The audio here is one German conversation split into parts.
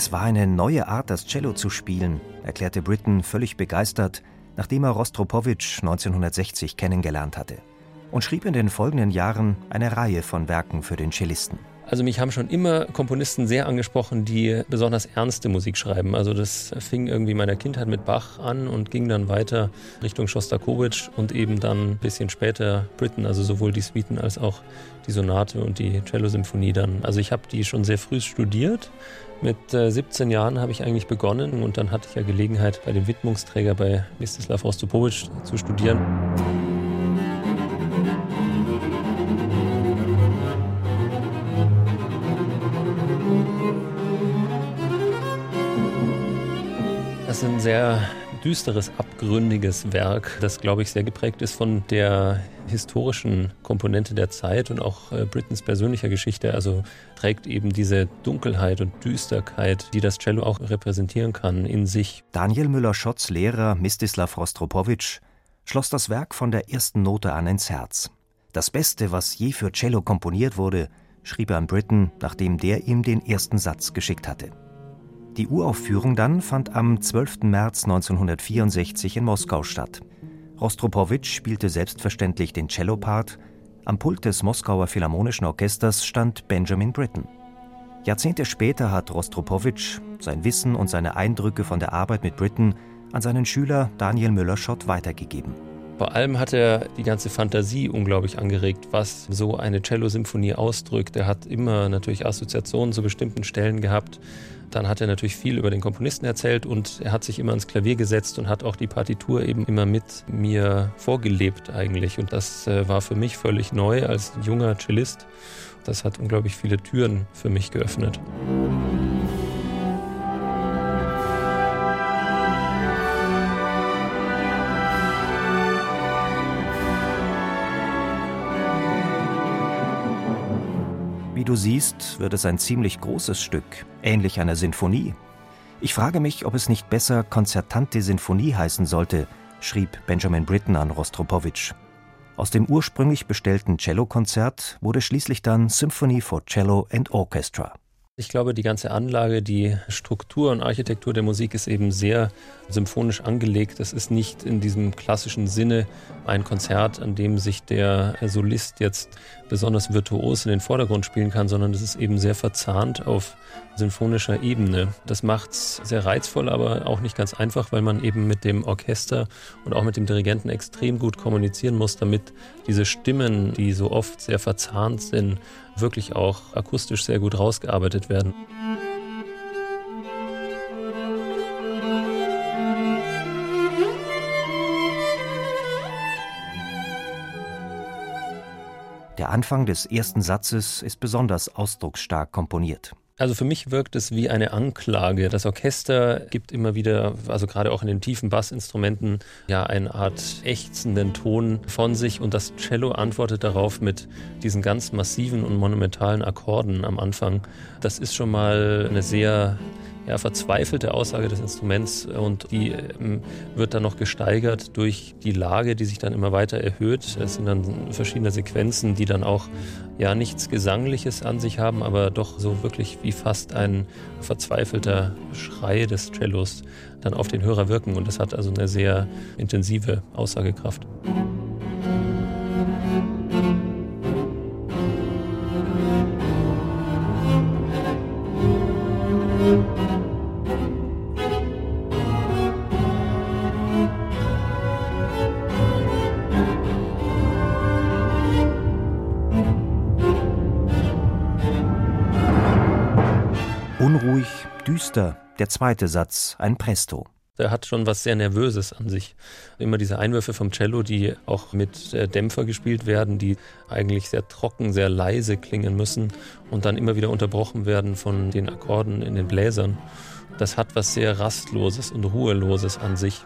Es war eine neue Art, das Cello zu spielen, erklärte Britton völlig begeistert, nachdem er Rostropowitsch 1960 kennengelernt hatte und schrieb in den folgenden Jahren eine Reihe von Werken für den Cellisten. Also mich haben schon immer Komponisten sehr angesprochen, die besonders ernste Musik schreiben. Also das fing irgendwie meiner Kindheit mit Bach an und ging dann weiter Richtung Schostakowitsch und eben dann ein bisschen später Britten, also sowohl die Suiten als auch die Sonate und die Cello-Symphonie dann. Also ich habe die schon sehr früh studiert. Mit 17 äh, Jahren habe ich eigentlich begonnen und dann hatte ich ja Gelegenheit, bei dem Widmungsträger bei Mstislav Rostropowitsch zu studieren. Das ist ein sehr düsteres, abgründiges Werk, das, glaube ich, sehr geprägt ist von der historischen Komponente der Zeit und auch äh, Brittens persönlicher Geschichte. Also trägt eben diese Dunkelheit und Düsterkeit, die das Cello auch repräsentieren kann, in sich. Daniel Müller-Schotts Lehrer Mstislav Rostropowitsch schloss das Werk von der ersten Note an ins Herz. Das Beste, was je für Cello komponiert wurde, schrieb er an Britten, nachdem der ihm den ersten Satz geschickt hatte. Die Uraufführung dann fand am 12. März 1964 in Moskau statt. Rostropowitsch spielte selbstverständlich den Cellopart. Am Pult des Moskauer Philharmonischen Orchesters stand Benjamin Britten. Jahrzehnte später hat Rostropowitsch sein Wissen und seine Eindrücke von der Arbeit mit Britten an seinen Schüler Daniel Müller-Schott weitergegeben. Vor allem hat er die ganze Fantasie unglaublich angeregt, was so eine Cello-Symphonie ausdrückt. Er hat immer natürlich Assoziationen zu bestimmten Stellen gehabt. Dann hat er natürlich viel über den Komponisten erzählt und er hat sich immer ans Klavier gesetzt und hat auch die Partitur eben immer mit mir vorgelebt eigentlich. Und das äh, war für mich völlig neu als junger Cellist. Das hat unglaublich viele Türen für mich geöffnet. Du siehst, wird es ein ziemlich großes Stück, ähnlich einer Sinfonie. Ich frage mich, ob es nicht besser Konzertante Sinfonie heißen sollte, schrieb Benjamin Britten an Rostropowitsch. Aus dem ursprünglich bestellten Cellokonzert wurde schließlich dann Symphony for Cello and Orchestra. Ich glaube, die ganze Anlage, die Struktur und Architektur der Musik ist eben sehr symphonisch angelegt. Das ist nicht in diesem klassischen Sinne ein Konzert, an dem sich der Solist jetzt besonders virtuos in den Vordergrund spielen kann, sondern es ist eben sehr verzahnt auf sinfonischer Ebene. Das macht es sehr reizvoll, aber auch nicht ganz einfach, weil man eben mit dem Orchester und auch mit dem Dirigenten extrem gut kommunizieren muss, damit diese Stimmen, die so oft sehr verzahnt sind, wirklich auch akustisch sehr gut rausgearbeitet werden. Der Anfang des ersten Satzes ist besonders ausdrucksstark komponiert. Also für mich wirkt es wie eine Anklage. Das Orchester gibt immer wieder, also gerade auch in den tiefen Bassinstrumenten, ja eine Art ächzenden Ton von sich und das Cello antwortet darauf mit diesen ganz massiven und monumentalen Akkorden am Anfang. Das ist schon mal eine sehr ja, verzweifelte Aussage des Instruments und die ähm, wird dann noch gesteigert durch die Lage, die sich dann immer weiter erhöht. Es sind dann verschiedene Sequenzen, die dann auch ja nichts Gesangliches an sich haben, aber doch so wirklich wie fast ein verzweifelter Schrei des Cellos dann auf den Hörer wirken und das hat also eine sehr intensive Aussagekraft. Unruhig, düster, der zweite Satz, ein Presto. Der hat schon was sehr Nervöses an sich. Immer diese Einwürfe vom Cello, die auch mit äh, Dämpfer gespielt werden, die eigentlich sehr trocken, sehr leise klingen müssen und dann immer wieder unterbrochen werden von den Akkorden in den Bläsern. Das hat was sehr Rastloses und Ruheloses an sich.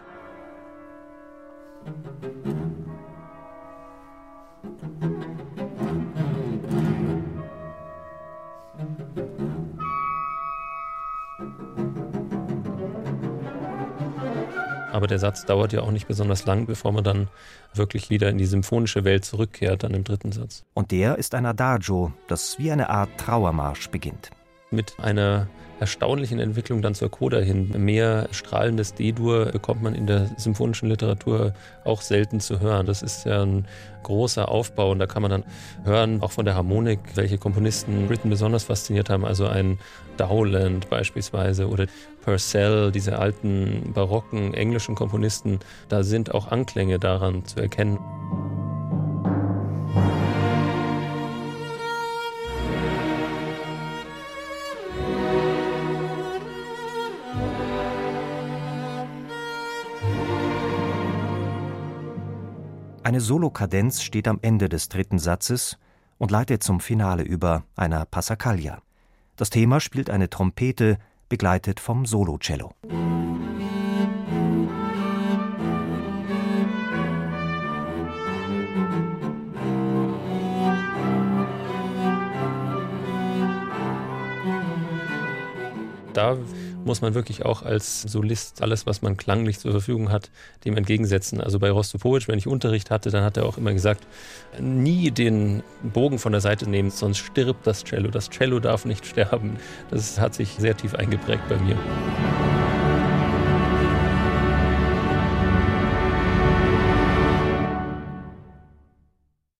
Aber der Satz dauert ja auch nicht besonders lang, bevor man dann wirklich wieder in die symphonische Welt zurückkehrt, dann im dritten Satz. Und der ist ein Adagio, das wie eine Art Trauermarsch beginnt. Mit einer erstaunlichen Entwicklung dann zur Coda hin. Mehr strahlendes D-Dur bekommt man in der symphonischen Literatur auch selten zu hören. Das ist ja ein großer Aufbau und da kann man dann hören, auch von der Harmonik, welche Komponisten Britten besonders fasziniert haben. Also ein Dowland beispielsweise oder Purcell, diese alten barocken englischen Komponisten, da sind auch Anklänge daran zu erkennen. Eine Solokadenz steht am Ende des dritten Satzes und leitet zum Finale über, einer Passacaglia. Das Thema spielt eine Trompete, begleitet vom Solocello. Da muss man wirklich auch als Solist alles, was man klanglich zur Verfügung hat, dem entgegensetzen. Also bei Rostropowitsch, wenn ich Unterricht hatte, dann hat er auch immer gesagt, nie den Bogen von der Seite nehmen, sonst stirbt das Cello. Das Cello darf nicht sterben. Das hat sich sehr tief eingeprägt bei mir.